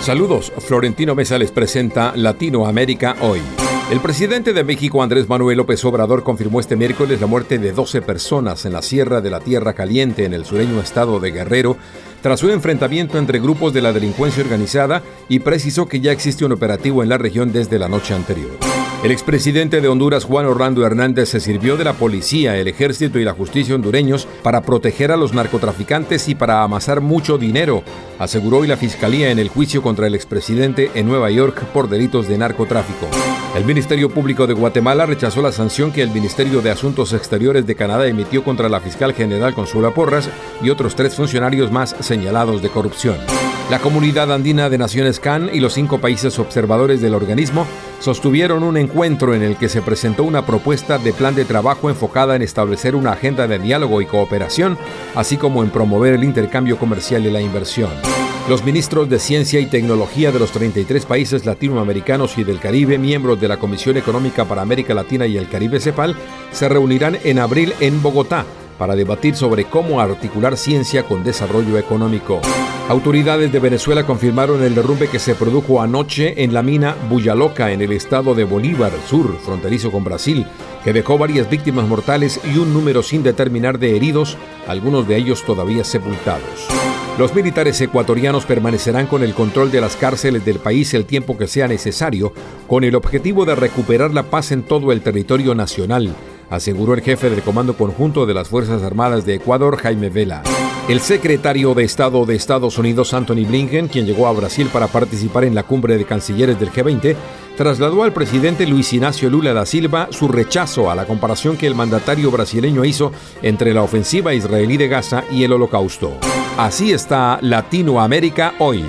Saludos, Florentino Mesa les presenta Latinoamérica hoy. El presidente de México, Andrés Manuel López Obrador, confirmó este miércoles la muerte de 12 personas en la Sierra de la Tierra Caliente, en el sureño estado de Guerrero, tras un enfrentamiento entre grupos de la delincuencia organizada y precisó que ya existe un operativo en la región desde la noche anterior. El expresidente de Honduras, Juan Orlando Hernández, se sirvió de la policía, el ejército y la justicia hondureños para proteger a los narcotraficantes y para amasar mucho dinero, aseguró hoy la fiscalía en el juicio contra el expresidente en Nueva York por delitos de narcotráfico. El Ministerio Público de Guatemala rechazó la sanción que el Ministerio de Asuntos Exteriores de Canadá emitió contra la fiscal general Consuela Porras y otros tres funcionarios más señalados de corrupción. La comunidad andina de Naciones CAN y los cinco países observadores del organismo sostuvieron un encuentro en el que se presentó una propuesta de plan de trabajo enfocada en establecer una agenda de diálogo y cooperación, así como en promover el intercambio comercial y la inversión. Los ministros de Ciencia y Tecnología de los 33 países latinoamericanos y del Caribe, miembros de la Comisión Económica para América Latina y el Caribe CEPAL, se reunirán en abril en Bogotá para debatir sobre cómo articular ciencia con desarrollo económico. Autoridades de Venezuela confirmaron el derrumbe que se produjo anoche en la mina Buyaloca, en el estado de Bolívar Sur, fronterizo con Brasil, que dejó varias víctimas mortales y un número sin determinar de heridos, algunos de ellos todavía sepultados. Los militares ecuatorianos permanecerán con el control de las cárceles del país el tiempo que sea necesario, con el objetivo de recuperar la paz en todo el territorio nacional, aseguró el jefe del Comando Conjunto de las Fuerzas Armadas de Ecuador, Jaime Vela. El secretario de Estado de Estados Unidos, Anthony Blinken, quien llegó a Brasil para participar en la cumbre de cancilleres del G20, trasladó al presidente Luis Ignacio Lula da Silva su rechazo a la comparación que el mandatario brasileño hizo entre la ofensiva israelí de Gaza y el holocausto. Así está Latinoamérica hoy.